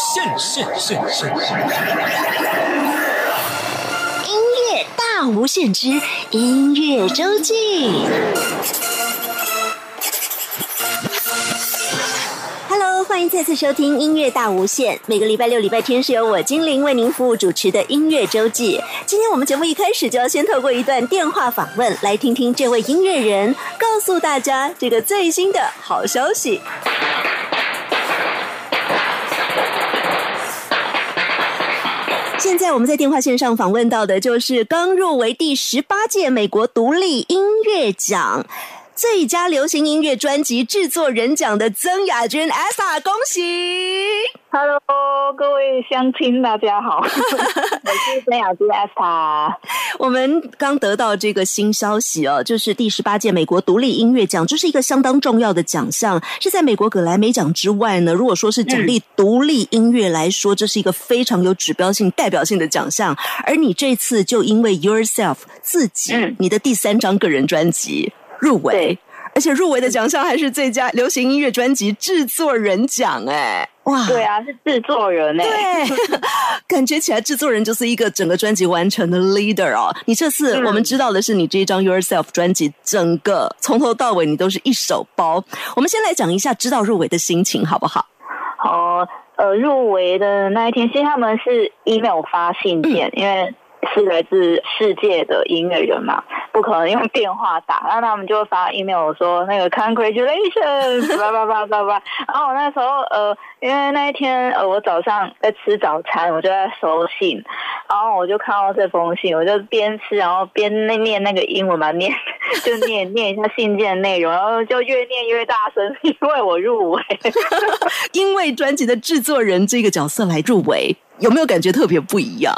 现，现现现现！音乐大无限之音乐周记。Hello，欢迎再次收听音乐大无限。每个礼拜六、礼拜天是由我精灵为您服务主持的音乐周记。今天我们节目一开始就要先透过一段电话访问，来听听这位音乐人告诉大家这个最新的好消息。现在我们在电话线上访问到的就是刚入围第十八届美国独立音乐奖最佳流行音乐专辑制作人奖的曾雅君 Esa，恭喜！Hello，各位乡亲，大家好，我是曾雅君 Esa。我们刚得到这个新消息哦，就是第十八届美国独立音乐奖，这是一个相当重要的奖项，是在美国格莱美奖之外呢。如果说是奖励独立音乐来说，这是一个非常有指标性、代表性的奖项。而你这次就因为 Yourself 自己，你的第三张个人专辑入围，而且入围的奖项还是最佳流行音乐专辑制作人奖，哎。哇，对啊，是制作人呢。对，感觉起来制作人就是一个整个专辑完成的 leader 哦。你这次我们知道的是，你这一张 Yourself 专辑，整个从头到尾你都是一手包。我们先来讲一下知道入围的心情，好不好？好，呃，入围的那一天，其实他们是 email 发信件，因为。是来自世界的音乐人嘛，不可能用电话打，然后他们就会发 email 说那个 congratulations，叭叭叭叭叭。然后我那时候呃，因为那一天呃，我早上在吃早餐，我就在收信，然后我就看到这封信，我就边吃然后边那念那个英文嘛，念 就念念一下信件的内容，然后就越念越大声，因为我入围，因为专辑的制作人这个角色来入围，有没有感觉特别不一样？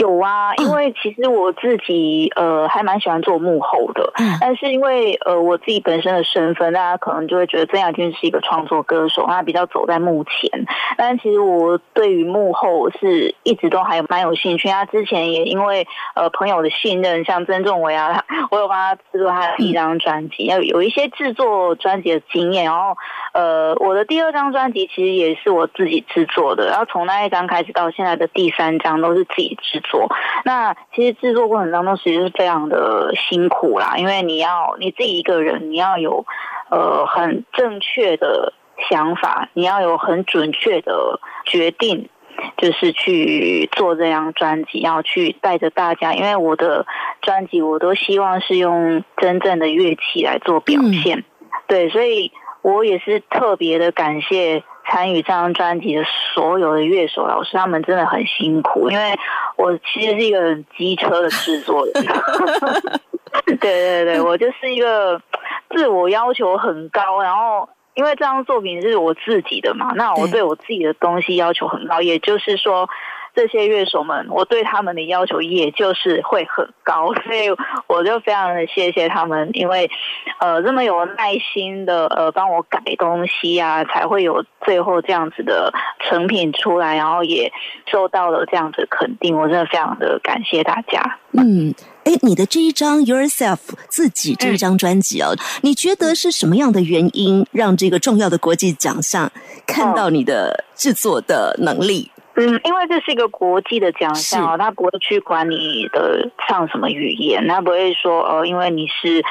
有啊，因为其实我自己呃还蛮喜欢做幕后的，但是因为呃我自己本身的身份，大家可能就会觉得曾雅君是一个创作歌手，他比较走在幕前。但其实我对于幕后是一直都还蛮有兴趣。他之前也因为呃朋友的信任，像曾仲伟啊，我有帮他制作他的第一张专辑，要有一些制作专辑的经验。然后呃我的第二张专辑其实也是我自己制作的，然后从那一张开始到现在的第三张都是自己制。做那其实制作过程当中其实是非常的辛苦啦，因为你要你自己一个人，你要有呃很正确的想法，你要有很准确的决定，就是去做这张专辑，要去带着大家。因为我的专辑我都希望是用真正的乐器来做表现，对，所以我也是特别的感谢。参与这张专辑的所有的乐手老师，他们真的很辛苦，因为我其实是一个机车的制作人。对对对，我就是一个自我要求很高，然后因为这张作品是我自己的嘛，那我对我自己的东西要求很高，也就是说。这些乐手们，我对他们的要求也就是会很高，所以我就非常的谢谢他们，因为呃这么有耐心的呃帮我改东西啊，才会有最后这样子的成品出来，然后也受到了这样子肯定，我真的非常的感谢大家。嗯，哎，你的这一张 Yourself 自己这一张专辑哦，你觉得是什么样的原因让这个重要的国际奖项看到你的制作的能力？嗯，因为这是一个国际的奖项哦，他不会去管你的唱什么语言，他不会说哦，因为你是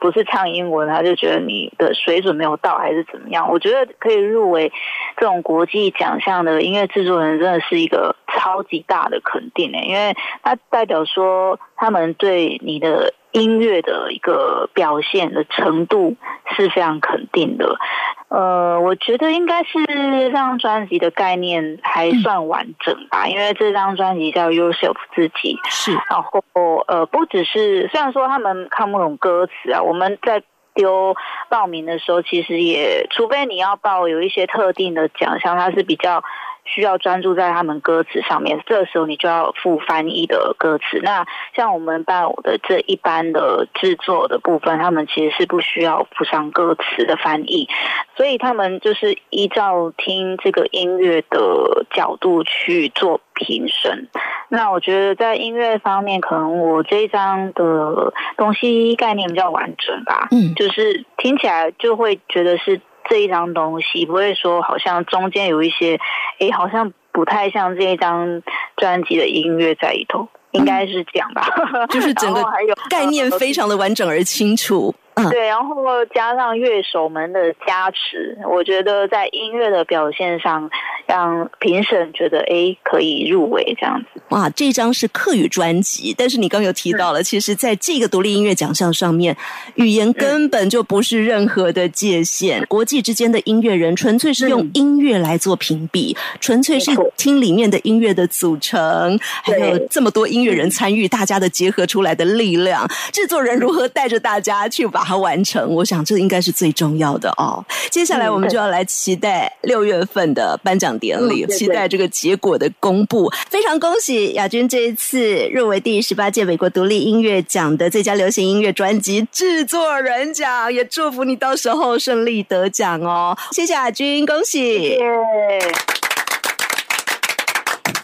不是唱英文，他就觉得你的水准没有到还是怎么样。我觉得可以入围这种国际奖项的音乐制作人，真的是一个超级大的肯定诶，因为它代表说他们对你的。音乐的一个表现的程度是非常肯定的，呃，我觉得应该是这张专辑的概念还算完整吧，因为这张专辑叫 Yourself 自己，是，然后呃，不只是虽然说他们看不懂歌词啊，我们在丢报名的时候，其实也除非你要报有一些特定的奖项，它是比较。需要专注在他们歌词上面，这时候你就要附翻译的歌词。那像我们伴舞的这一般的制作的部分，他们其实是不需要附上歌词的翻译，所以他们就是依照听这个音乐的角度去做评审。那我觉得在音乐方面，可能我这一张的东西概念比较完整吧，嗯，就是听起来就会觉得是。这一张东西不会说好像中间有一些，哎，好像。不太像这一张专辑的音乐在里头，应该是这样吧？就是整个概念非常的完整而清楚。对，然后加上乐手们的加持，我觉得在音乐的表现上，让评审觉得哎可以入围这样子。哇，这张是客语专辑，但是你刚有提到了，其实在这个独立音乐奖项上面，语言根本就不是任何的界限，国际之间的音乐人纯粹是用音乐来做评比，纯粹是听里面的音乐的组成，还有这么多音乐人参与，大家的结合出来的力量，制作人如何带着大家去把。它完成，我想这应该是最重要的哦。接下来我们就要来期待六月份的颁奖典礼，期待这个结果的公布。非常恭喜亚军这一次入围第十八届美国独立音乐奖的最佳流行音乐专辑制作人奖，也祝福你到时候顺利得奖哦。谢谢亚军，恭喜！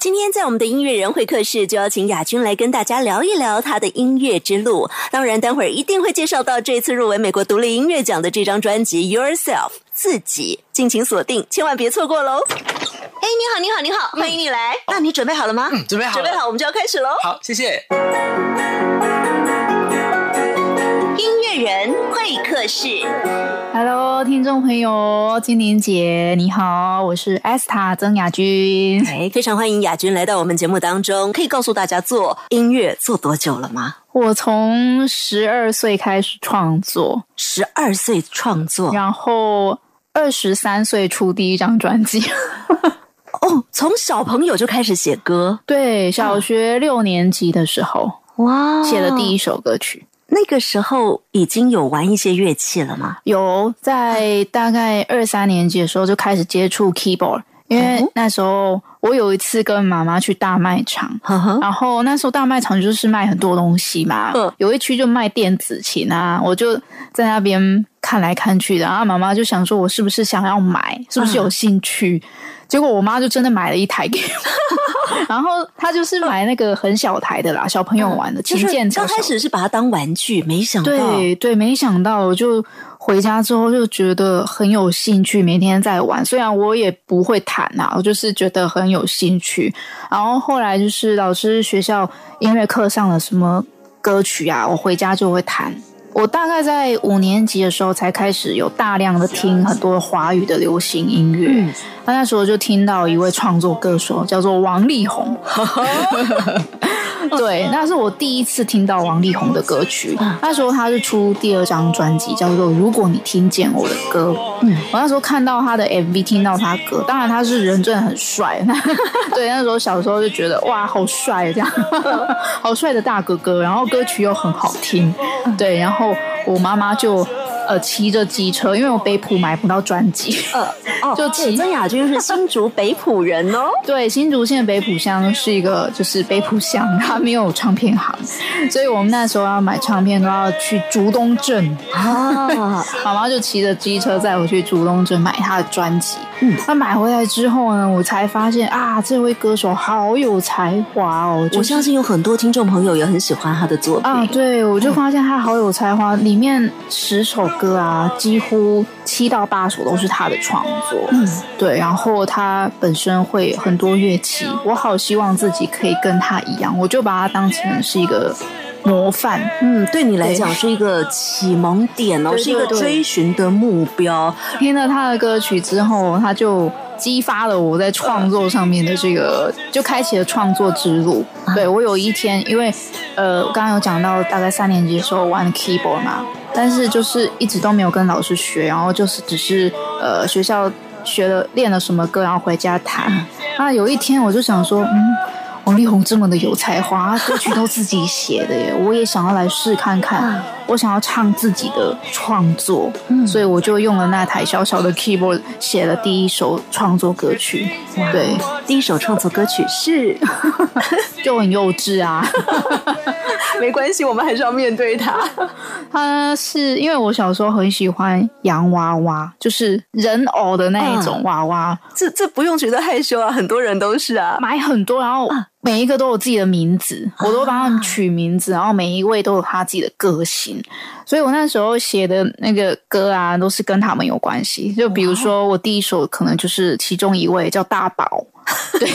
今天在我们的音乐人会客室，就邀请亚军来跟大家聊一聊他的音乐之路。当然，待会儿一定会介绍到这次入围美国独立音乐奖的这张专辑《Yourself》自己，敬请锁定，千万别错过喽！哎，你好，你好，你好，欢迎你来。那你准备好了吗？嗯，准备好，准备好，我们就要开始喽。好，谢谢。音乐人会客室，Hello，听众朋友，金玲姐你好，我是 Esther 曾雅君，哎，非常欢迎雅君来到我们节目当中。可以告诉大家做音乐做多久了吗？我从十二岁开始创作，十二岁创作，然后二十三岁出第一张专辑。哦，从小朋友就开始写歌，对，小学六年级的时候，哇，写了第一首歌曲。那个时候已经有玩一些乐器了吗？有，在大概二三年级的时候就开始接触 keyboard，因为那时候我有一次跟妈妈去大卖场，然后那时候大卖场就是卖很多东西嘛，有一区就卖电子琴啊，我就在那边看来看去的，然后妈妈就想说我是不是想要买，是不是有兴趣？结果我妈就真的买了一台给我，然后她就是买那个很小台的啦，小朋友玩的旗舰车。刚开始是把它当玩具，没想到，对对，没想到，我就回家之后就觉得很有兴趣，每天在玩。虽然我也不会弹呐，我就是觉得很有兴趣。然后后来就是老师学校音乐课上了什么歌曲啊，我回家就会弹。我大概在五年级的时候才开始有大量的听很多华语的流行音乐，那那时候就听到一位创作歌手叫做王力宏。对，那是我第一次听到王力宏的歌曲。那时候他是出第二张专辑，叫做《如果你听见我的歌》。嗯，我那时候看到他的 MV，听到他歌，当然他是人真的很帅。对，那时候小时候就觉得哇，好帅这样，好帅的大哥哥，然后歌曲又很好听。对，然后我妈妈就。呃，骑着机车，因为我北浦买不到专辑，呃，哦，就骑。曾雅君是新竹北浦人哦，对，新竹县北浦乡是一个就是北浦乡，它没有唱片行，所以我们那时候要买唱片都要去竹东镇啊。妈妈就骑着机车载我去竹东镇买他的专辑。嗯，那买回来之后呢，我才发现啊，这位歌手好有才华哦。我相信有很多听众朋友也很喜欢他的作品啊。对，我就发现他好有才华，里面十首。歌啊，几乎七到八首都是他的创作。嗯，对，然后他本身会很多乐器，我好希望自己可以跟他一样，我就把他当成是一个模范。嗯，对你来讲是一个启蒙点哦，是一个追寻的目标。听了他的歌曲之后，他就激发了我在创作上面的这个，就开启了创作之路。对我有一天，因为呃，刚刚有讲到，大概三年级的时候玩 keyboard 嘛。但是就是一直都没有跟老师学，然后就是只是呃学校学了练了什么歌，然后回家弹。那有一天我就想说，嗯，王力宏这么的有才华，歌曲都自己写的耶，我也想要来试看看。我想要唱自己的创作，所以我就用了那台小小的 keyboard 写了第一首创作歌曲。对，第一首创作歌曲是 就很幼稚啊，没关系，我们还是要面对它。它是因为我小时候很喜欢洋娃娃，就是人偶的那一种娃娃。这这不用觉得害羞啊，很多人都是啊，买很多，然后。每一个都有自己的名字，我都帮他们取名字，然后每一位都有他自己的个性，所以我那时候写的那个歌啊，都是跟他们有关系。就比如说，我第一首可能就是其中一位叫大宝，对，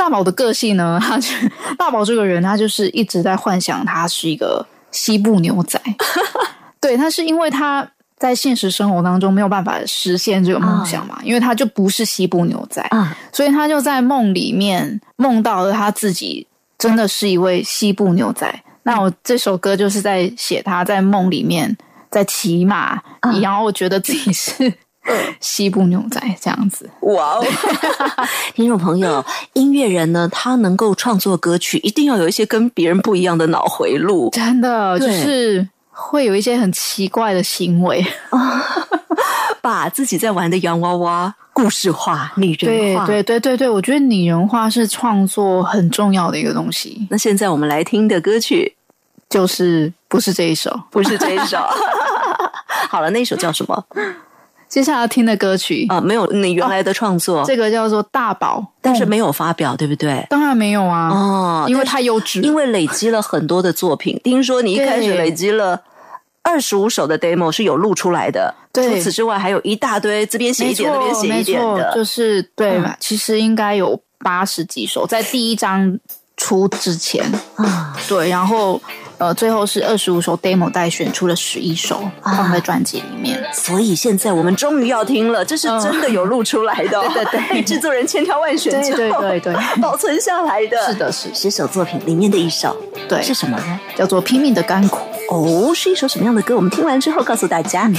大宝的个性呢，他就大宝这个人，他就是一直在幻想他是一个西部牛仔。对，他是因为他在现实生活当中没有办法实现这个梦想嘛，因为他就不是西部牛仔，所以他就在梦里面梦到了他自己真的是一位西部牛仔。那我这首歌就是在写他在梦里面在骑马，然后我觉得自己是 西部牛仔这样子。哇哦！听众朋友，音乐人呢，他能够创作歌曲，一定要有一些跟别人不一样的脑回路，真的就是会有一些很奇怪的行为，把自己在玩的洋娃娃故事化、拟人化。对对对对对，我觉得拟人化是创作很重要的一个东西。那现在我们来听的歌曲。就是不是这一首，不是这一首。好了，那一首叫什么？接下来听的歌曲啊，没有你原来的创作，这个叫做《大宝》，但是没有发表，对不对？当然没有啊，哦，因为太优质，因为累积了很多的作品。听说你一开始累积了二十五首的 demo 是有录出来的，除此之外还有一大堆这边写一点，那边写一点的，就是对吧？其实应该有八十几首，在第一张出之前。啊，对，然后。呃，最后是二十五首 demo 带选出了十一首放在专辑里面，所以现在我们终于要听了，这是真的有录出来的，对对对，被制作人千挑万选之后，对对。对，保存下来的，是的，是十首作品里面的一首，对，是什么呢？叫做《拼命的甘苦》哦，是一首什么样的歌？我们听完之后告诉大家。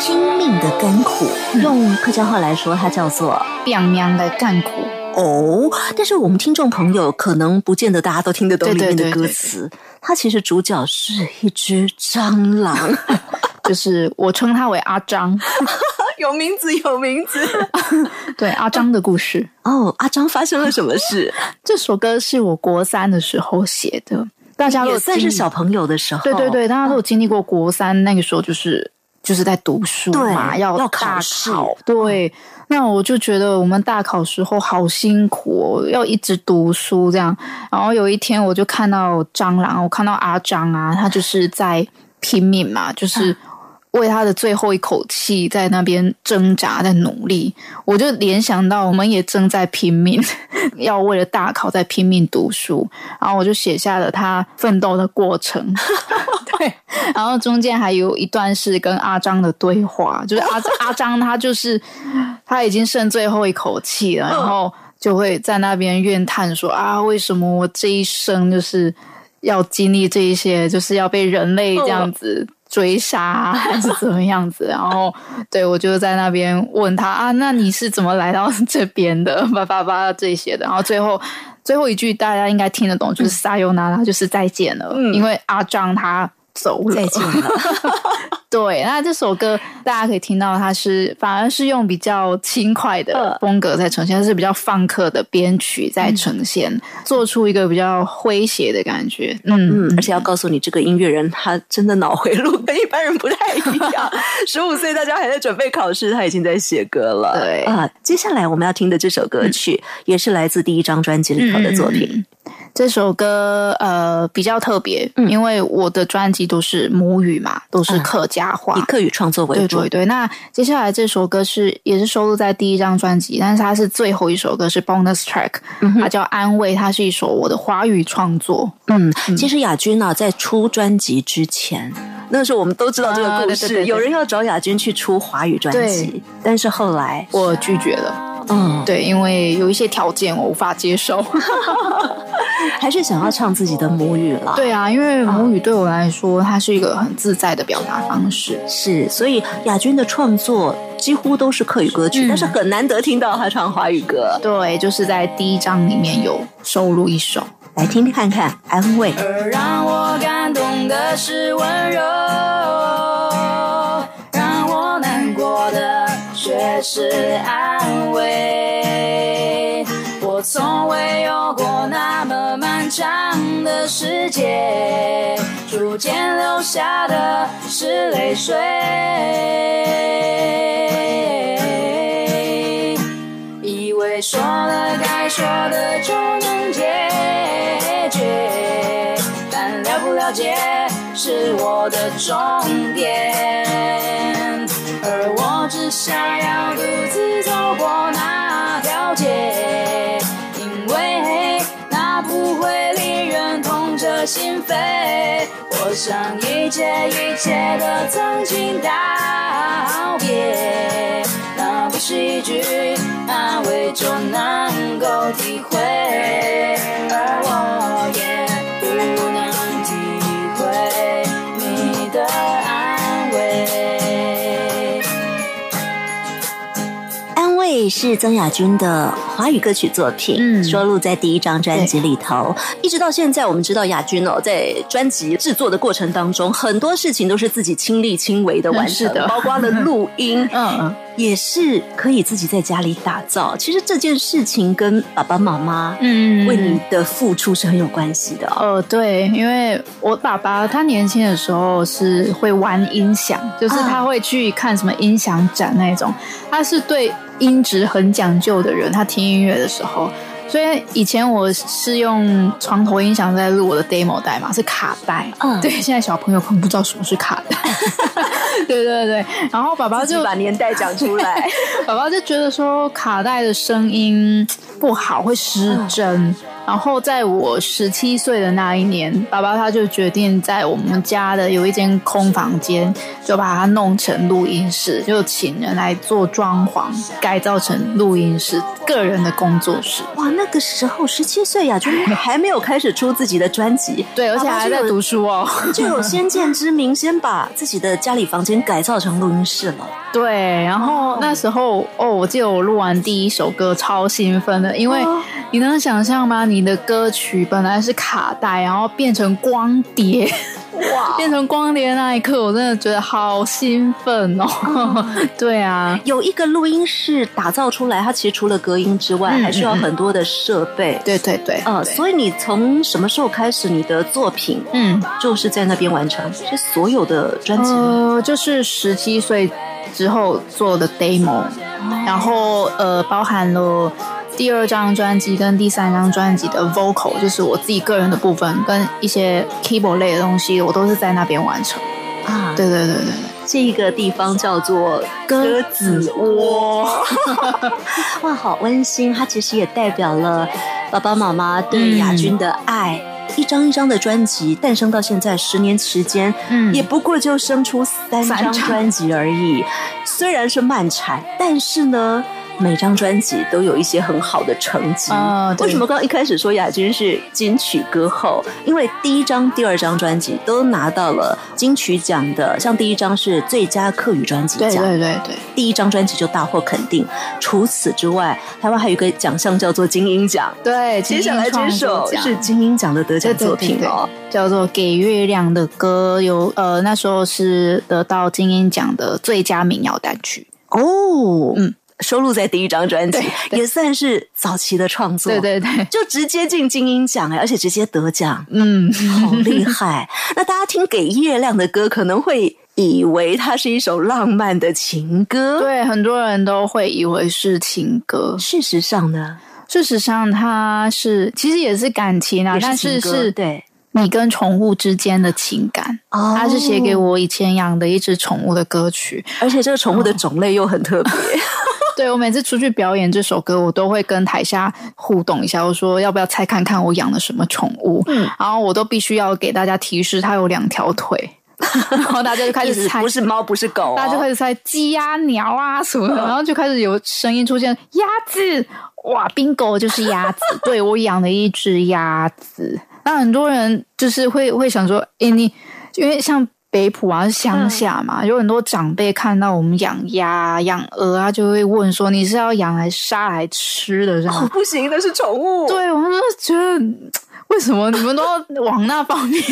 拼命的甘苦，用客家话来说，它叫做“病彪的干苦”。哦，但是我们听众朋友可能不见得大家都听得懂里面的歌词。它其实主角是一只蟑螂，就是我称它为阿张，有名字有名字。对，阿张的故事。哦，阿张发生了什么事？这首歌是我国三的时候写的。大家也算是小朋友的时候。对对对，大家都有经历过国三那个时候，就是就是在读书嘛，要要考试，对。那我就觉得我们大考时候好辛苦哦，要一直读书这样。然后有一天我就看到蟑螂，我看到阿张啊，他就是在拼命嘛，就是为他的最后一口气在那边挣扎，在努力。我就联想到我们也正在拼命，要为了大考在拼命读书。然后我就写下了他奋斗的过程。对，然后中间还有一段是跟阿张的对话，就是阿阿张他就是他已经剩最后一口气了，然后就会在那边怨叹说啊，为什么我这一生就是要经历这一些，就是要被人类这样子追杀 还是怎么样子？然后对我就在那边问他啊，那你是怎么来到这边的？叭叭叭这些的，然后最后最后一句大家应该听得懂，就是撒尤那拉，就是再见了，因为阿张他。走了，再见了。对，那这首歌大家可以听到，它是反而是用比较轻快的风格在呈现，它是比较放克的编曲在呈现，做出一个比较诙谐的感觉。嗯嗯，而且要告诉你，这个音乐人他真的脑回路跟一般人不太一样。十五岁，大家还在准备考试，他已经在写歌了。对啊，接下来我们要听的这首歌曲，也是来自第一张专辑里头的作品。这首歌呃比较特别，因为我的专辑都是母语嘛，都是客家话，以客语创作为主。对对对。那接下来这首歌是也是收录在第一张专辑，但是它是最后一首歌，是 bonus track，它叫《安慰》，它是一首我的华语创作。嗯，其实亚军呢，在出专辑之前，那时候我们都知道这个故事，有人要找亚军去出华语专辑，但是后来我拒绝了。嗯，对，因为有一些条件我无法接受，还是想要唱自己的母语了。对啊，因为母语对我来说，它是一个很自在的表达方式。是，所以亚军的创作几乎都是客语歌曲，但是很难得听到他唱华语歌。对，就是在第一章里面有收录一首，来听听看看，安慰。而让我感动的是温柔，却是安慰。我从未有过那么漫长的世界，逐渐流下的是泪水。以为说了该说的就能解决，但了不了解是我的终点，只想要独自走过那条街，因为那不会令人痛彻心扉。我想一切一切的曾经道别，那不是一句安慰就能够体会，是曾雅君的华语歌曲作品，嗯收录在第一张专辑里头。一直到现在，我们知道雅君哦，在专辑制作的过程当中，很多事情都是自己亲力亲为的完成，是的包括了录音，嗯，也是可以自己在家里打造。其实这件事情跟爸爸妈妈嗯为你的付出是很有关系的哦。呃，对，因为我爸爸他年轻的时候是会玩音响，就是他会去看什么音响展那种，他是对音质很讲究的人。他听音乐的时候，所以以前我是用床头音响在录我的 demo 带嘛，是卡带。嗯对，现在小朋友可能不知道什么是卡带。对对对，然后爸爸就把年代讲出来，爸爸就觉得说卡带的声音不好，会失真。然后在我十七岁的那一年，爸爸他就决定在我们家的有一间空房间，就把它弄成录音室，就请人来做装潢，改造成录音室，个人的工作室。哇，那个时候十七岁呀，就还没有开始出自己的专辑，对，而且还在读书哦，就有先见之明，先把自己的家里房间改造成录音室了。对，然后那时候哦，我记得我录完第一首歌超兴奋的，因为你能想象吗？你的歌曲本来是卡带，然后变成光碟，哇！变成光碟那一刻，我真的觉得好兴奋哦。对啊，有一个录音室打造出来，它其实除了隔音之外，还需要很多的设备。对对对，呃，所以你从什么时候开始，你的作品嗯，就是在那边完成？是所有的专辑？呃，就是十七岁。之后做的 demo，然后呃，包含了第二张专辑跟第三张专辑的 vocal，就是我自己个人的部分，跟一些 keyboard 类的东西，我都是在那边完成。啊，对对对对对，这个地方叫做鸽子窝，哇，好温馨！它其实也代表了爸爸妈妈对亚军的爱。一张一张的专辑诞生到现在十年时间，嗯，也不过就生出三张专辑而已。虽然是慢产，但是呢。每张专辑都有一些很好的成绩。为什么刚刚一开始说亚军是金曲歌后？因为第一张、第二张专辑都拿到了金曲奖的，像第一张是最佳客语专辑奖，对对对对，第一张专辑就大获肯定。除此之外，台湾还有一个奖项叫做金鹰奖。对，接下来这首是金鹰奖的得奖作品哦，叫做《给月亮的歌》，有呃那时候是得到金鹰奖的最佳民谣单曲哦，嗯。收录在第一张专辑，也算是早期的创作。对对对，就直接进金鹰奖哎，而且直接得奖，嗯，好厉害。那大家听给月亮的歌，可能会以为它是一首浪漫的情歌，对，很多人都会以为是情歌。事实上呢，事实上它是其实也是感情啊，但是是对。你跟宠物之间的情感，哦它是写给我以前养的一只宠物的歌曲，而且这个宠物的种类又很特别。对我每次出去表演这首歌，我都会跟台下互动一下，我说要不要猜看看我养了什么宠物？嗯，然后我都必须要给大家提示，它有两条腿，然后大家就开始 猜，不是猫，不是狗，大家就开始猜鸡呀、鸟啊什么的，然后就开始有声音出现，鸭子，哇，bingo 就是鸭子，对我养了一只鸭子。那很多人就是会会想说，哎，你因为像北浦啊乡下嘛，有很多长辈看到我们养鸭、养鹅啊，就会问说，你是要养来杀来吃的？这样不行，那是宠物。对，我们就觉得为什么你们都往那方面？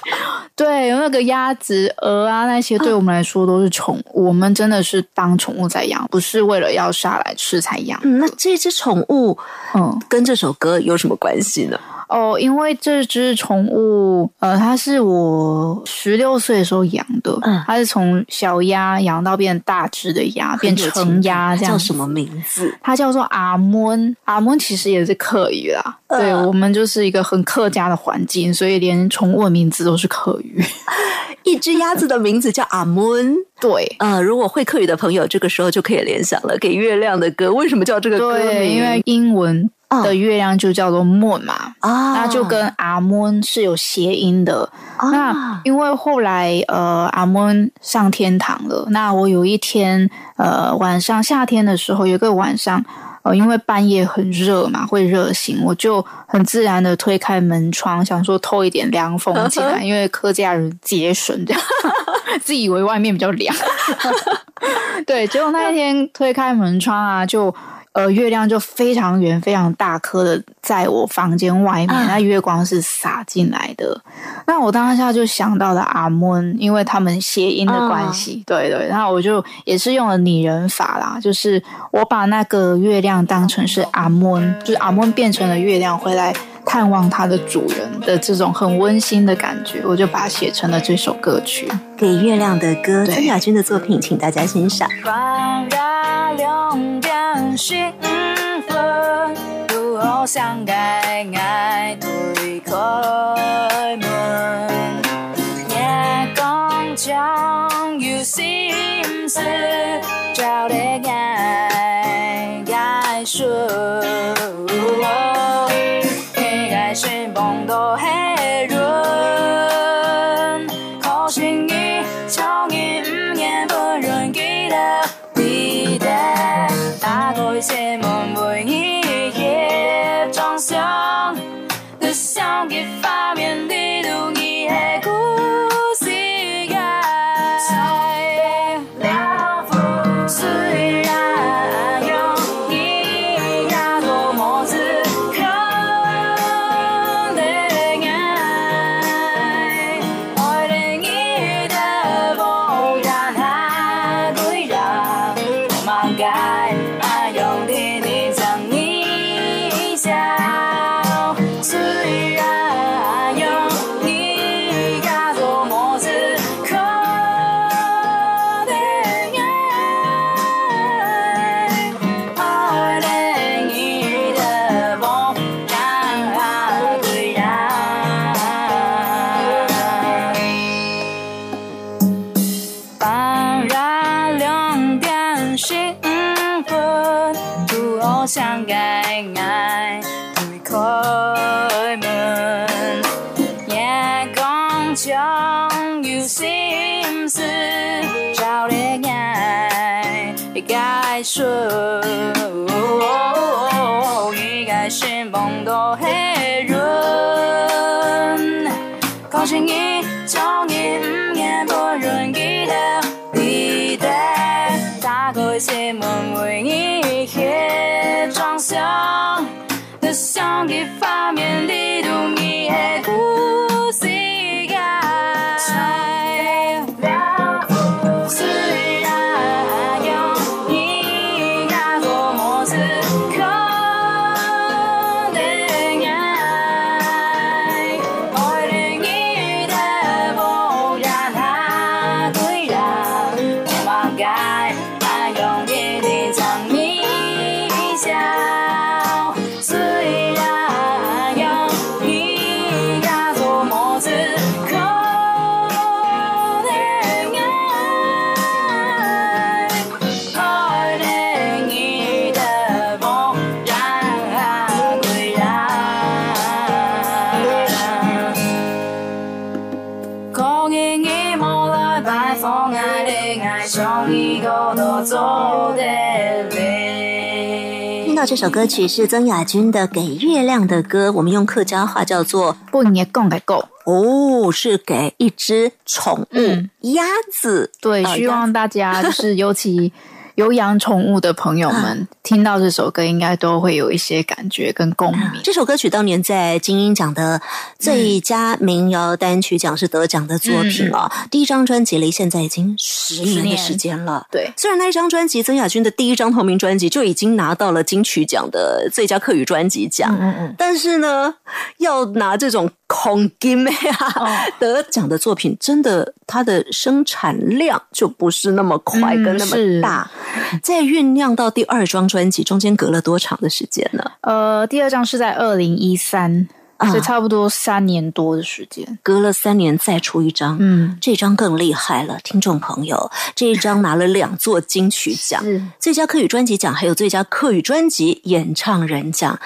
对，那个鸭子、鹅啊那些，对我们来说都是宠物，我们真的是当宠物在养，不是为了要杀来吃才养。那这只宠物，嗯，跟这首歌有什么关系呢？哦，因为这只宠物，呃，它是我十六岁的时候养的，嗯，它是从小鸭养到变大只的鸭，变成鸭，这样叫什么名字？它叫做阿蒙，阿蒙其实也是客语啦，对我们就是一个很客家的环境，所以连宠物的名字都是客语。一只鸭子的名字叫阿蒙，对，呃，如果会客语的朋友，这个时候就可以联想了，给月亮的歌，为什么叫这个歌名？因为英文。的月亮就叫做 moon 嘛，那就跟阿 moon 是有谐音的。那因为后来呃阿 moon 上天堂了，那我有一天呃晚上夏天的时候，有个晚上呃因为半夜很热嘛，会热醒，我就很自然的推开门窗，想说透一点凉风进来，因为客家人节省这样，自以为外面比较凉。对，结果那一天推开门窗啊，就。呃，月亮就非常圆、非常大颗的，在我房间外面，那月光是洒进来的。那我当下就想到了阿蒙，因为他们谐音的关系，对对。然后我就也是用了拟人法啦，就是我把那个月亮当成是阿蒙，就是阿蒙变成了月亮回来探望它的主人的这种很温馨的感觉，我就把它写成了这首歌曲《给月亮的歌》。曾雅君的作品，请大家欣赏。兴奋，如何相爱？爱推开门，夜光将有心事，这首歌曲是曾雅君的《给月亮的歌》，我们用客家话叫做不也讲给够。哦，是给一只宠物、嗯鸭子。对，呃希望大家就是 尤其有养宠物的朋友们，听到这首歌应该都会有一些感觉跟共鸣。这首歌曲当年在金鹰奖的最佳民谣单曲奖是得奖的作品哦。第一张专辑离现在已经十年的年时间了。对，虽然那一张专辑，曾雅君的第一张同名专辑就已经拿到了金曲奖的最佳客语专辑奖，嗯嗯，但是呢，要拿这种空金呀、哦。得奖的作品，真的它的生产量就不是那么快嗯跟那么是。大。在酝酿到第二张专辑，中间隔了多长的时间呢？呃，第二张是在二零一三，啊。所以差不多三年多的时间。隔了三年再出一张，嗯，这张更厉害了，听众朋友，这一张拿了两座金曲奖，最佳客语专辑奖，还有最佳客语专辑演唱人奖。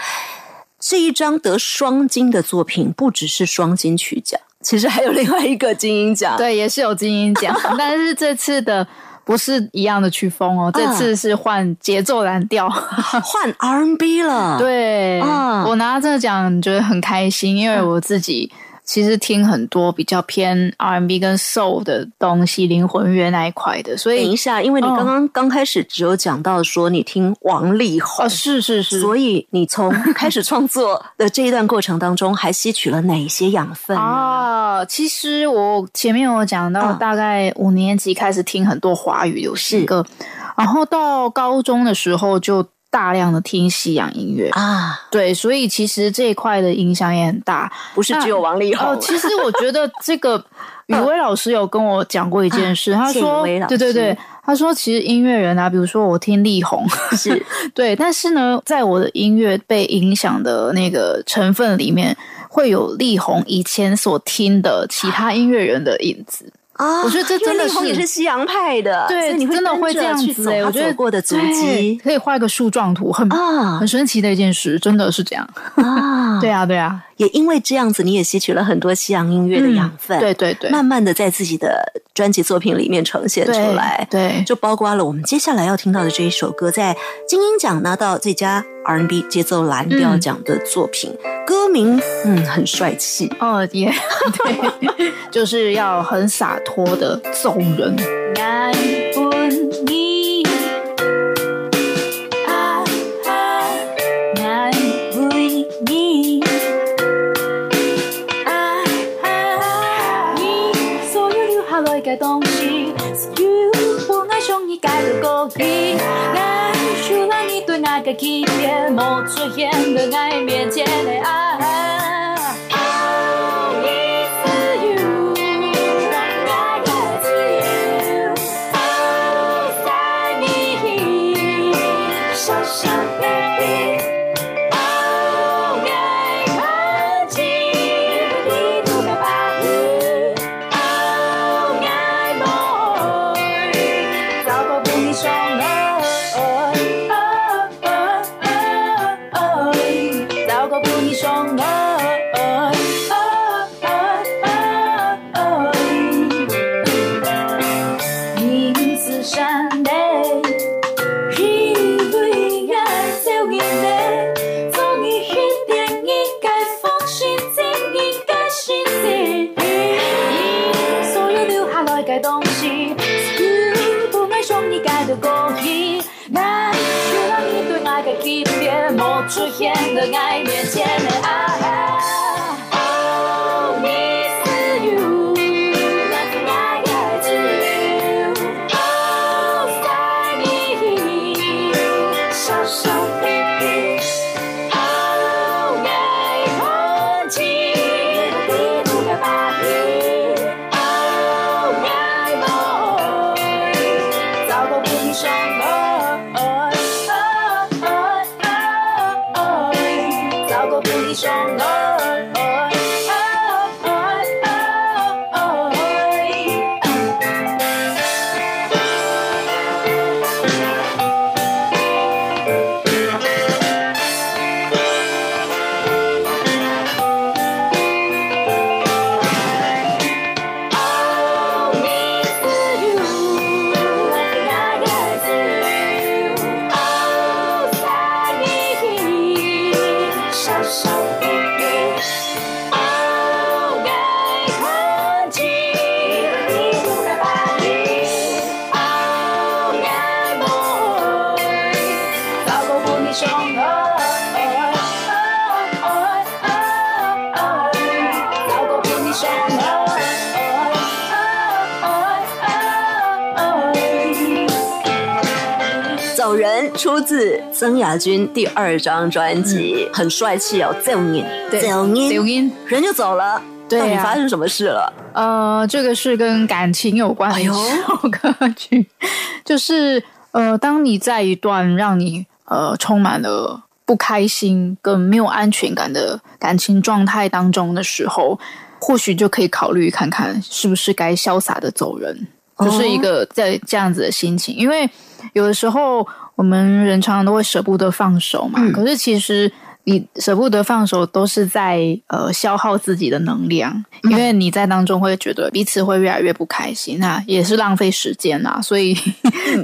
这一张得双金的作品，不只是双金曲奖，其实还有另外一个金鹰奖。对，也是有金鹰奖，但是这次的不是一样的曲风哦，这次是换节奏蓝调。换 R&B 了。，对，啊我拿这个奖觉得很开心，因为我自己其实听很多比较偏 R&B 跟 Soul 的东西，灵魂乐那一块的，所以等一下，因为你哦刚刚刚开始只有讲到说你听王力宏。哦，是是是，所以你从开始创作的这一段过程当中，还吸取了哪些养分？啊，其实我前面有讲到，嗯大概五年级开始听很多华语流行是歌，然后到高中的时候就大量的听西洋音乐。啊，对，所以其实这一块的影响也很大。不是只有王力宏哦，其实我觉得这个雨薇老师有跟我讲过一件事，他谢说对对对，他说其实音乐人啊，比如说我听力宏，是 对，但是呢，在我的音乐被影响的那个成分里面，会有力宏以前所听的其他音乐人的影子。啊我觉得这真的是也是西洋派的，对，你真的会这样子欸我觉得过的足迹。可以画一个树状图，很啊。很神奇的一件事，真的是这样。啊，对啊，对啊，也因为这样子，你也吸取了很多西洋音乐的养分，对对对，慢慢的在自己的专辑作品里面呈现出来，对，就包括了我们接下来要听到的这一首歌，在金鹰奖拿到最佳 R&B 节奏蓝调嗯奖的作品，歌名嗯很帅气，哦也对，就是要很洒脱的走人。骗，没出现的爱面早自曾雅君第二张专辑，很帅气哦，走音，走音，走音人就走了，对啊到底发生什么事了？呃，这个是跟感情有关。的一首歌曲，就是呃，当你在一段让你呃充满了不开心跟没有安全感的感情状态当中的时候，或许就可以考虑看看是不是该潇洒的走人，就是一个在这样子的心情，因为有的时候我们人常常都会舍不得放手嘛，可是其实。你舍不得放手，都是在呃消耗自己的能量，因为你在当中会觉得彼此会越来越不开心，那也是浪费时间啦。所以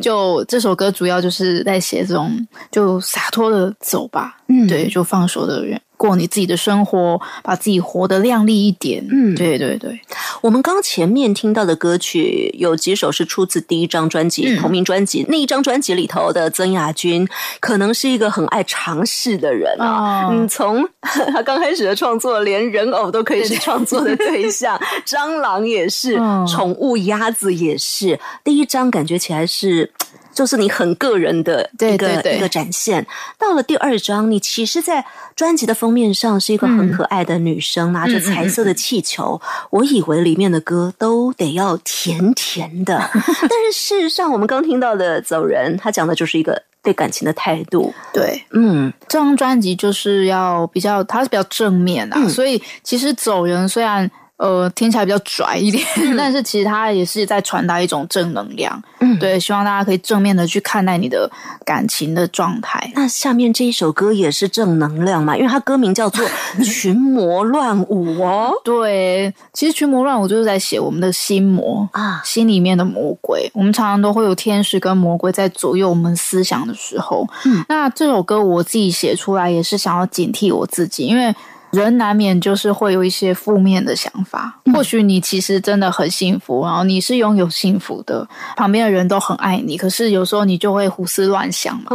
就这首歌主要就是在写这种就洒脱的走吧，嗯对，就放手的人过你自己的生活，把自己活得亮丽一点，嗯对对对，我们刚前面听到的歌曲有几首是出自第一张专辑、嗯同名专辑，那一张专辑里头的曾雅君，可能是一个很爱尝试的人啊。哦嗯，从 他刚开始的创作，连人偶都可以是创作的对象，蟑螂也是，嗯宠物鸭子也是。第一张感觉起来是。就是你很个人的一个对对对一个展现。到了第二章，你其实，在专辑的封面上是一个很可爱的女生，拿着彩色的气球。我以为里面的歌都得要甜甜的，但是事实上，我们刚听到的《走人》，他讲的就是一个对感情的态度。对，嗯，这张专辑就是要比较，它是比较正面啊，嗯所以其实走人虽然呃听起来比较拽一点，但是其实它也是在传达一种正能量。嗯对，希望大家可以正面的去看待你的感情的状态。那下面这一首歌也是正能量嘛，因为它歌名叫做 《群魔乱舞》哦。对，其实群魔乱舞就是在写我们的心魔啊心里面的魔鬼。我们常常都会有天使跟魔鬼在左右我们思想的时候。嗯，那这首歌我自己写出来也是想要警惕我自己，因为。人难免就是会有一些负面的想法，或许你其实真的很幸福，然后你是拥有幸福的，旁边的人都很爱你，可是有时候你就会胡思乱想嘛，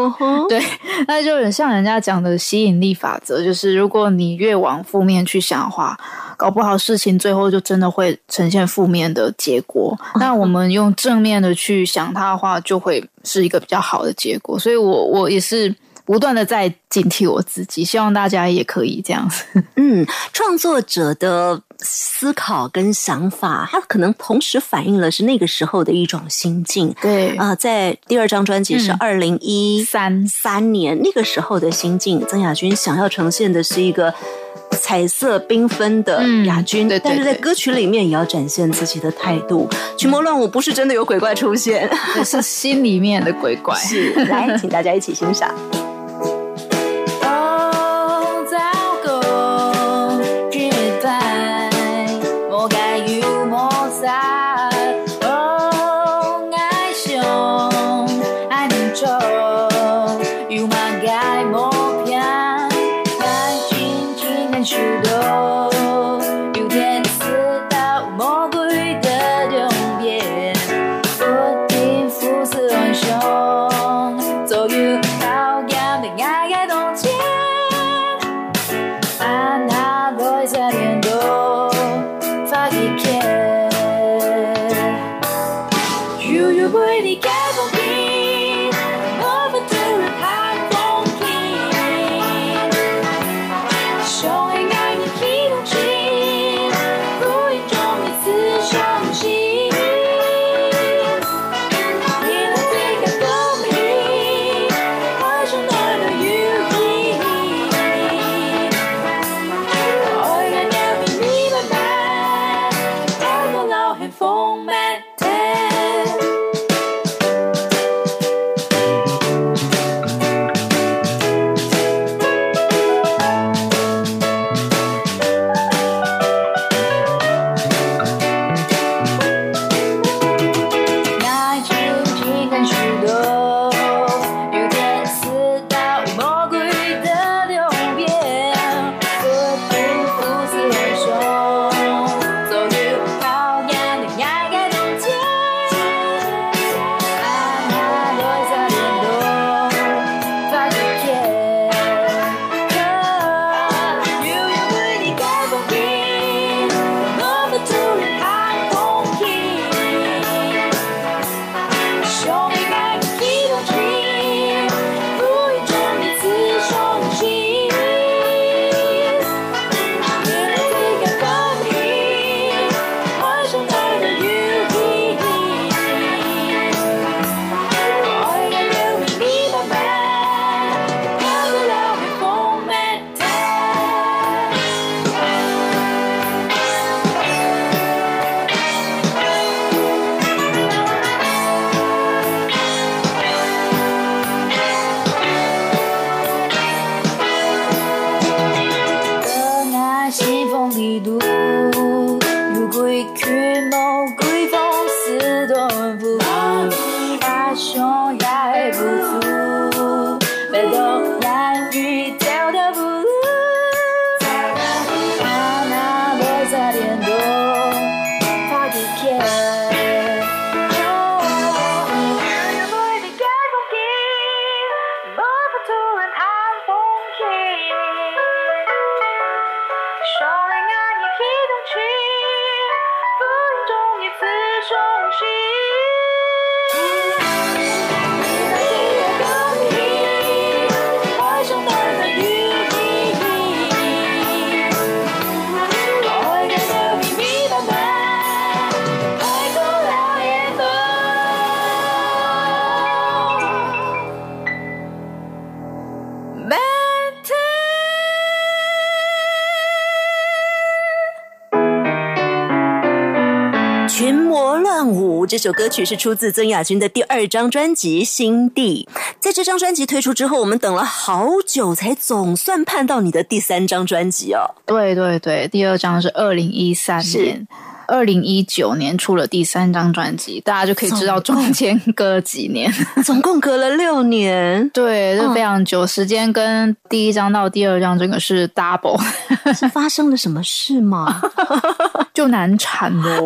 对，那就很像人家讲的吸引力法则，就是如果你越往负面去想的话，搞不好事情最后就真的会呈现负面的结果。那我们用正面的去想它的话，就会是一个比较好的结果。所以我我也是不断的在警惕我自己，希望大家也可以这样子。嗯，创作者的思考跟想法，他可能同时反映了是那个时候的一种心境。对啊、在第二张专辑是嗯二零一三三年那个时候的心境，曾雅君想要呈现的是一个彩色缤纷的嗯雅君，对对但是在歌曲里面也要展现自己的态度。群魔乱舞不是真的有鬼怪出现，也是心里面的鬼怪。是来，请大家一起欣赏。群魔乱舞这首歌曲是出自曾雅君的第二张专辑《心地》。在这张专辑推出之后，我们等了好久，才总算盼到你的第三张专辑哦。对对对，第二张是二零一三年，二零一九年出了第三张专辑，大家就可以知道中间隔了几年。总共隔了六年，对，这非常久，时间跟第一张到第二张这个是 double，是发生了什么事吗？就难产哦。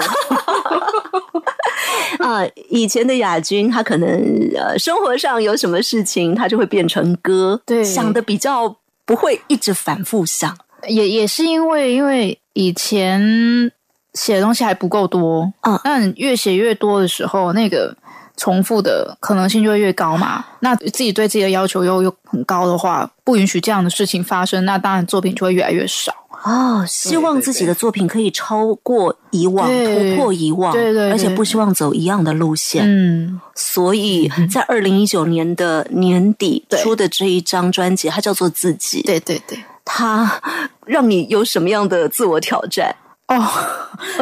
啊，以前的亚军，他可能呃生活上有什么事情，他就会变成歌，对想的比较不会一直反复想。也也是因为因为以前写的东西还不够多，嗯那你越写越多的时候，那个重复的可能性就会越高嘛。那自己对自己的要求又又很高的话，不允许这样的事情发生，那当然作品就会越来越少。哦，希望自己的作品可以超过以往，对突破以往，对对对而且不希望走一样的路线。嗯，所以 在二零一九年的年底出的这一张专辑，它叫做《自己》，对对对。它让你有什么样的自我挑战？哦，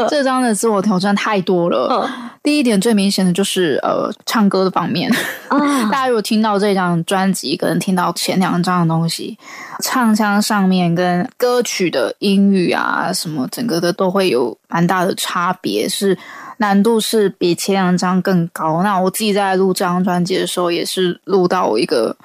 这张的自我挑战太多了。第一点最明显的就是呃，唱歌的方面。啊大家如果听到这张专辑，可能听到前两张的东西，唱腔上面跟歌曲的音域啊，什么整个的都会有蛮大的差别，是难度是比前两张更高。那我自己在录这张专辑的时候，也是录到我一个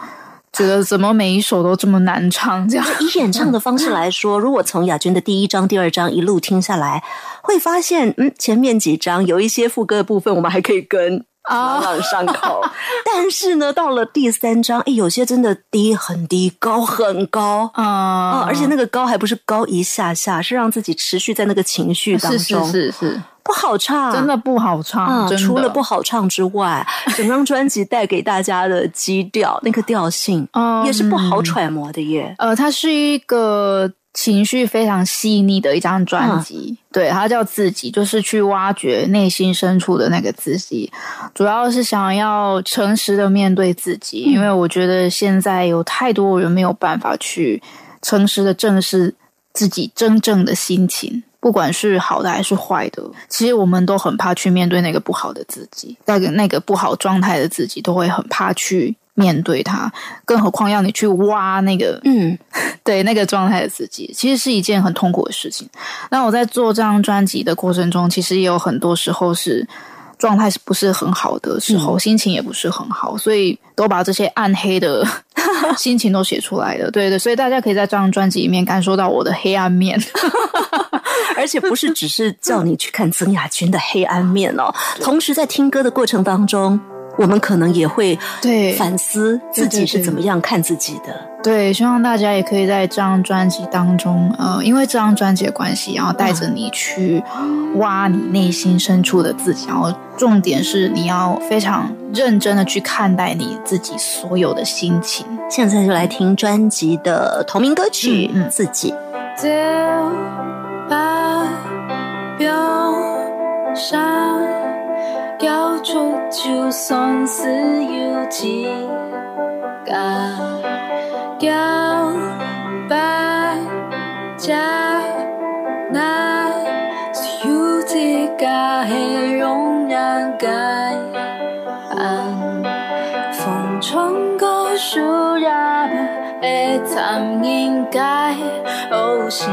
觉得怎么每一首都这么难唱，这样。以演唱的方式来说，如果从亚军的第一章、第二章一路听下来，会发现，嗯，前面几章有一些副歌的部分，我们还可以跟朗朗上口。但是呢，到了第三章，哎，有些真的低很低，高很高。嗯啊、而且那个高还不是高一下下，是让自己持续在那个情绪当是中。是是是，不好唱，真的不好唱。啊，除了不好唱之外，整张专辑带给大家的基调，那个调性，嗯也是不好揣摩的耶。呃，它是一个情绪非常细腻的一张专辑，对，它叫自己，就是去挖掘内心深处的那个自己，主要是想要诚实的面对自己，因为我觉得现在有太多人没有办法去诚实的正视自己真正的心情。不管是好的还是坏的，其实我们都很怕去面对那个不好的自己，那个那个不好状态的自己，都会很怕去面对它。更何况要你去挖那个嗯，对那个状态的自己，其实是一件很痛苦的事情。那我在做这张专辑的过程中，其实也有很多时候是状态是不是很好的时候，心情也不是很好，所以都把这些暗黑的 心情都写出来了。对对，所以大家可以在这张专辑里面感受到我的黑暗面。而且不是只是叫你去看曾雅君的黑暗面哦，同时在听歌的过程当中，我们可能也会对反思自己是怎么样看自己的。对，希望大家也可以在这张专辑当中，呃，因为这张专辑的关系，然后带着你去挖你内心深处的自己，然后重点是你要非常认真的去看待你自己所有的心情。现在就来听专辑的同名歌曲嗯嗯《自己》。表上交出就算是有几个交吧，家那是有这个会容让改暗。风吹过树叶的残应该，有心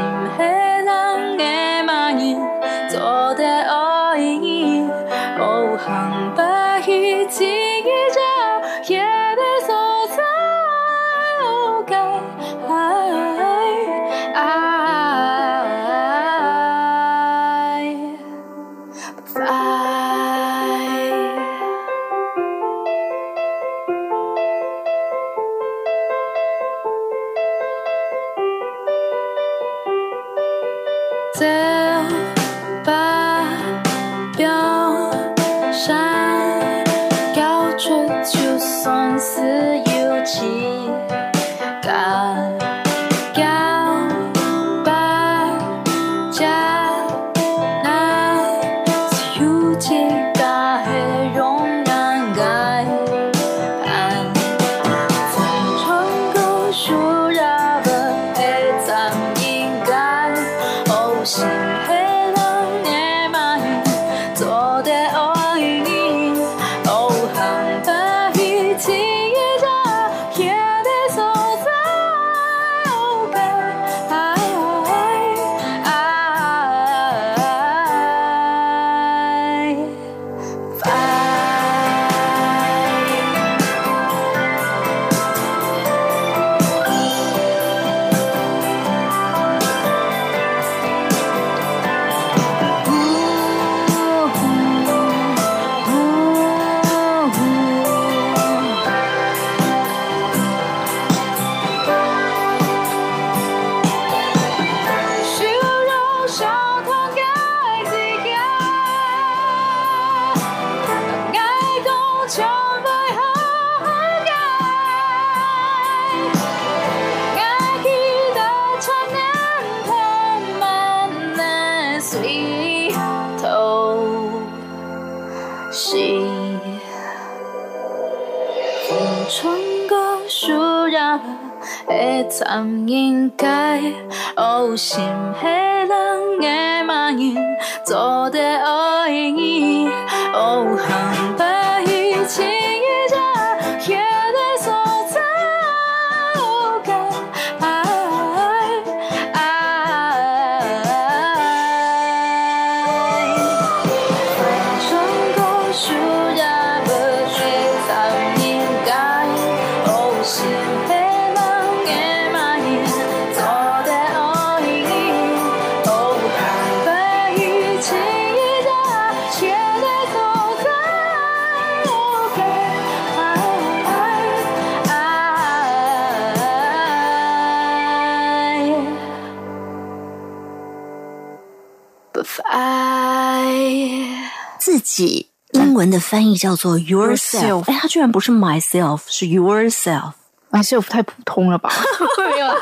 文的翻译叫做 yourself。哎，它居然不是 myself，是 yourself。myself 太普通了吧？没有啦，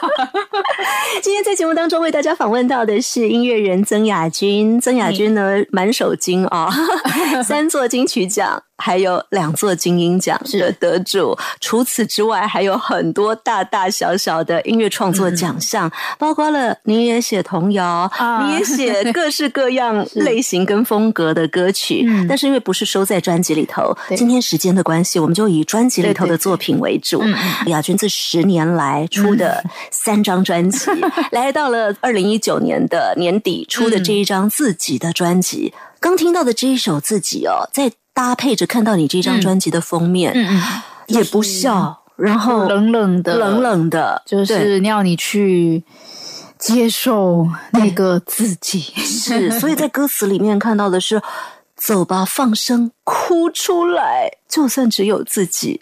今天在节目当中为大家访问到的是音乐人曾雅君。曾雅君呢，满手金啊、三座金曲奖，还有两座金鹰奖的得主。除此之外，还有很多大大小小的音乐创作奖项，包括了你也写童谣，啊你也写各式各样 类型跟风格的歌曲。嗯但是因为不是收在专辑里头，对今天时间的关系，我们就以专辑里头的作品为主。嗯雅君这十年来出的三张专辑，来到了二零一九年的年底出的这一张自己的专辑。刚听到的这一首自己哦，再搭配着看到你这张专辑的封面，嗯嗯，也不笑，然后冷冷的，冷冷的，就对。是要你去接受那个自己。是，所以在歌词里面看到的是。走吧，放声哭出来，就算只有自己，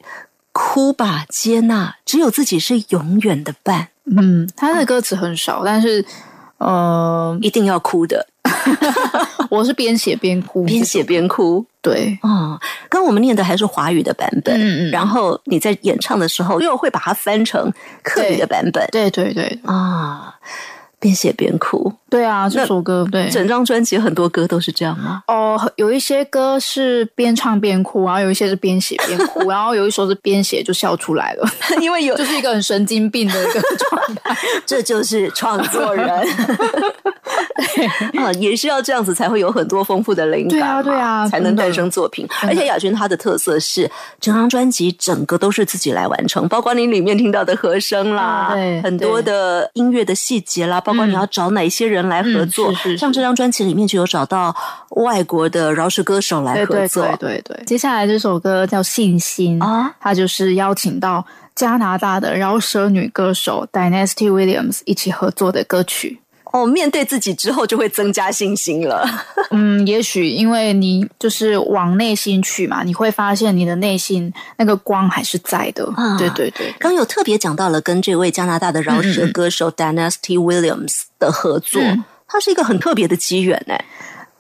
哭吧，接纳，只有自己是永远的伴，嗯，他的歌词很少，但是呃，一定要哭的，我是边写边哭，边写边哭。对，哦，刚我们念的还是华语的版本，嗯嗯然后你在演唱的时候又会把它翻成客语的版本对对对啊，边写边哭。对啊，这首歌对。整张专辑很多歌都是这样吗？哦，有一些歌是边唱边哭，然后有一些是边写边哭，然后有一首是边写就笑出来了，因为有就是一个很神经病的一个状态。这就是创作人啊，也是要这样子才会有很多丰富的灵感嘛，对啊对啊才能诞生作品。而且雅君她的特色是，整张专辑整个都是自己来完成，包括你里面听到的和声啦，很多的音乐的细节啦，包括你要找哪一些人来合作。像这张专辑里面就有找到外国的饶舌歌手来合作，对对对。接下来这首歌叫《信心》啊，它就是邀请到加拿大的饶舌女歌手 Dynasty Williams 一起合作的歌曲。哦，面对自己之后就会增加信心了。嗯，也许因为你就是往内心去嘛，你会发现你的内心那个光还是在的。啊。对对对，刚有特别讲到了跟这位加拿大的饶舌歌手 Dynasty Williams 的合作，嗯。它是一个很特别的机缘哎、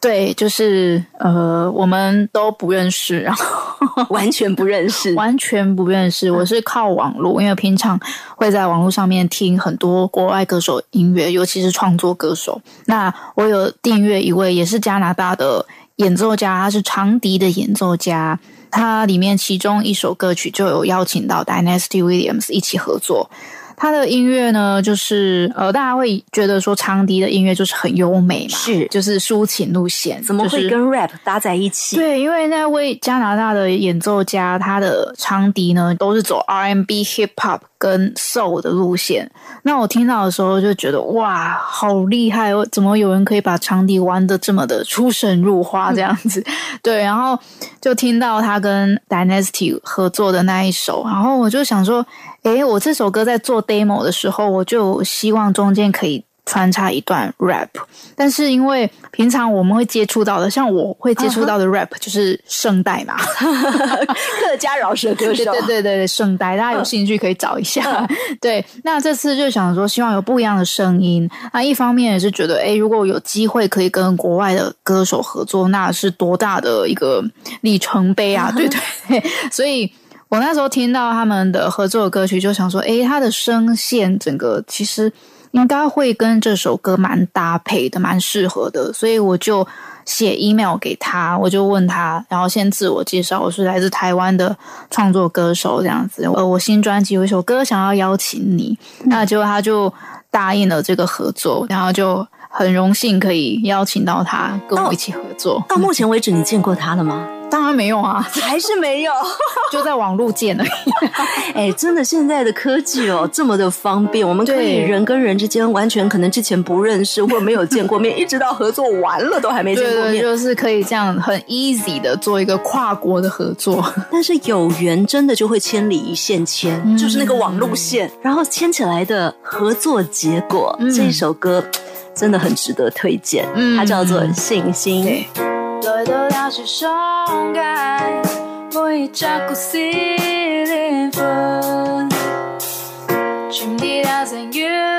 对，就是呃，我们都不认识，然后完全不认识。完全不认识。我是靠网络，因为平常会在网络上面听很多国外歌手音乐，尤其是创作歌手。那我有订阅一位也是加拿大的演奏家，他是长笛的演奏家。他里面其中一首歌曲就有邀请到 Dynasty Williams 一起合作。他的音乐呢，就是呃，大家会觉得说长笛的音乐就是很优美嘛，是就是抒情路线，怎么会跟 rap 搭在一起？对，因为那位加拿大的演奏家，他的长笛呢都是走 R&B、Hip Hop 跟 Soul 的路线。那我听到的时候就觉得哇，好厉害哦！怎么有人可以把长笛玩的这么的出神入化这样子？对，然后就听到他跟 Dynasty 合作的那一首，然后我就想说，诶，我这首歌在做 demo 的时候，我就希望中间可以穿插一段 rap，但是因为平常我们会接触到的，像我会接触到的 rap 就是圣代嘛，客家饶舌歌对手，对对对，圣代，大家有兴趣可以找一下。对，那这次就想说，希望有不一样的声音。那一方面也是觉得，诶，如果有机会可以跟国外的歌手合作，那是多大的一个里程碑啊！对对对，所以。我那时候听到他们的合作的歌曲，就想说，诶，他的声线整个其实应该会跟这首歌蛮搭配的，蛮适合的，所以我就写 email 给他，我就问他，然后先自我介绍，我是来自台湾的创作歌手这样子，呃，我新专辑有一首歌想要邀请你，那结果他就答应了这个合作，然后就很荣幸可以邀请到他跟我一起合作。到目前为止，你见过他了吗？当然没有啊，还是没有。就在网路见而已。哎，真的，现在的科技哦，这么的方便，我们可以人跟人之间完全可能之前不认识或没有见过面，一直到合作完了都还没见对对，过面。就是可以这样很 easy 的做一个跨国的合作。但是有缘真的就会千里一线牵，嗯就是那个网路线，然后牵起来的合作结果，嗯这一首歌真的很值得推荐，嗯它叫做《信心》。对，来到也是上街，每一隻故事連分，全地大聲搖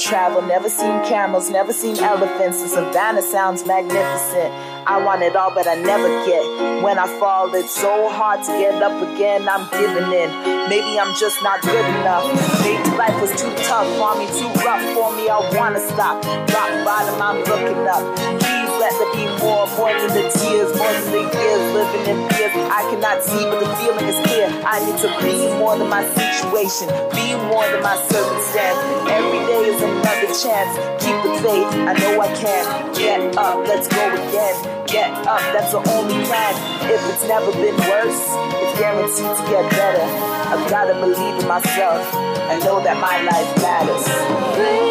travel. Never seen camels, never seen elephants. The savannah sounds magnificent. I want it all, but I never get. When I fall, it's so hard to get up again. I'm giving in. Maybe I'm just not good enough. Maybe life was too tough for me, too rough for me. I wanna stop. Rock bottom, I'm looking up. Be more, more than the tears, more than the years living in fears. I cannot see, but the feeling is clear. I need to be more than my situation, be more than my circumstance. Every day is another chance. Keep the faith, I know I can. Get up, let's go again. Get up, that's the only plan. If it's never been worse, it's guaranteed to get better. I've gotta believe in myself and know that my life matters.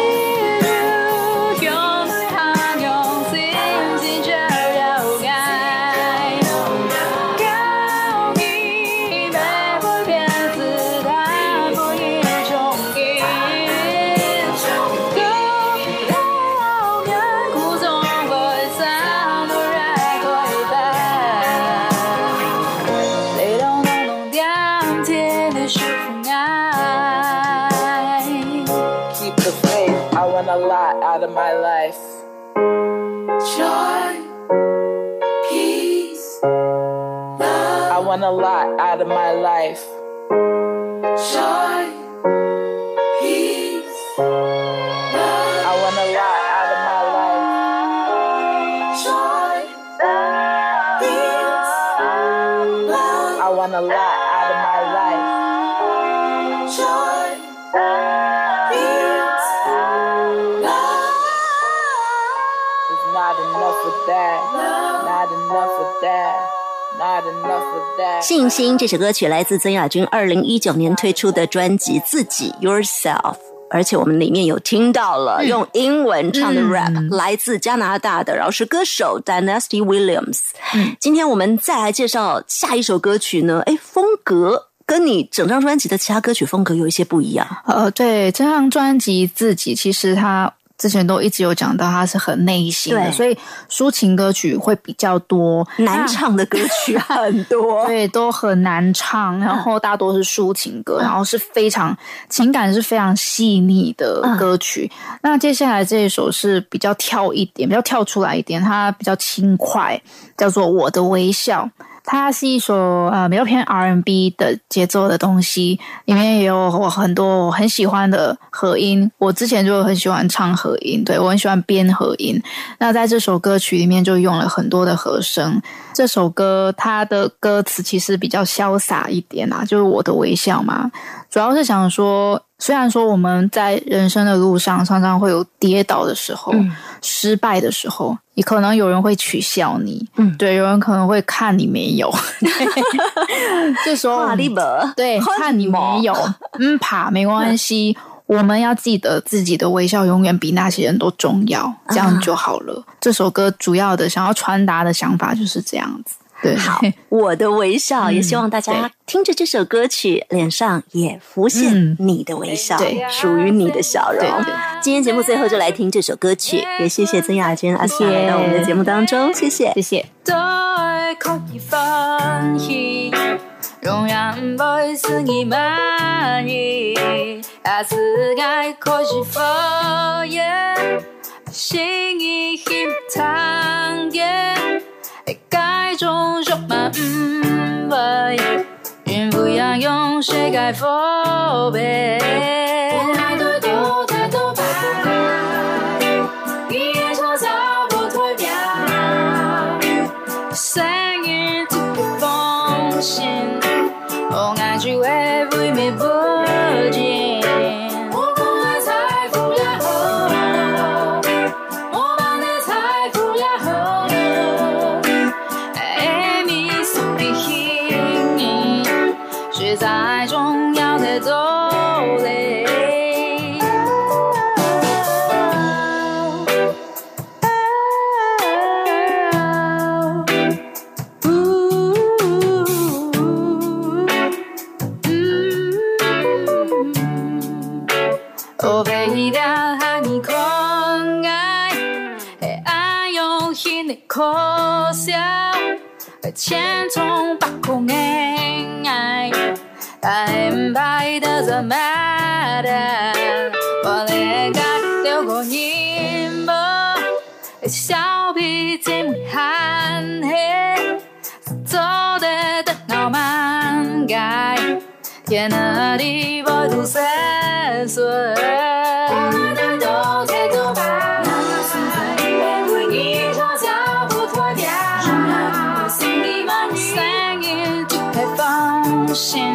A lot out of my life. joy, 信心这首歌曲来自曾雅君二零一九年推出的专辑《自己 Yourself》。而且我们里面有听到了用英文唱的 rap，、来自加拿大的饶舌歌手 Dynasty Williams。今天我们再来介绍下一首歌曲呢，哎，风格跟你整张专辑的其他歌曲风格有一些不一样。呃，对，这张专辑自己其实它之前都一直有讲到，它是很内心的，所以抒情歌曲会比较多，难唱的歌曲 很多，对，都很难唱，然后大多是抒情歌，然后是非常情感是非常细腻的歌曲。那接下来这一首是比较跳一点，比较跳出来一点，它比较轻快，叫做《我的微笑》。它是一首呃比较偏 R&B 的节奏的东西，里面也有我很多我很喜欢的和音。我之前就很喜欢唱和音，对我很喜欢编和音。那在这首歌曲里面就用了很多的和声。这首歌它的歌词其实比较潇洒一点啊，就是我的微笑嘛，主要是想说，虽然说我们在人生的路上常常会有跌倒的时候、失败的时候，你可能有人会取笑你，嗯。对，有人可能会看你没有，这时候哇，利伯，对，看你没。有，嗯，爬没关系。我们要记得自己的微笑永远比那些人都重要，这样就好了。这首歌主要的想要传达的想法就是这样子。对，好，我的微笑，也希望大家听着这首歌曲，脸上也浮现你的微笑，对，属于你的笑容。今天节目最后就来听这首歌曲，也谢谢曾雅娟阿姐来到我们的节目当中，谢谢，谢谢。么唔会，愿不要用谁该否备。你可笑千疮百孔的爱，但白的怎么的？我连个都可认不，小脾气憨黑，做的的傲慢改，天哪的不度三岁。the.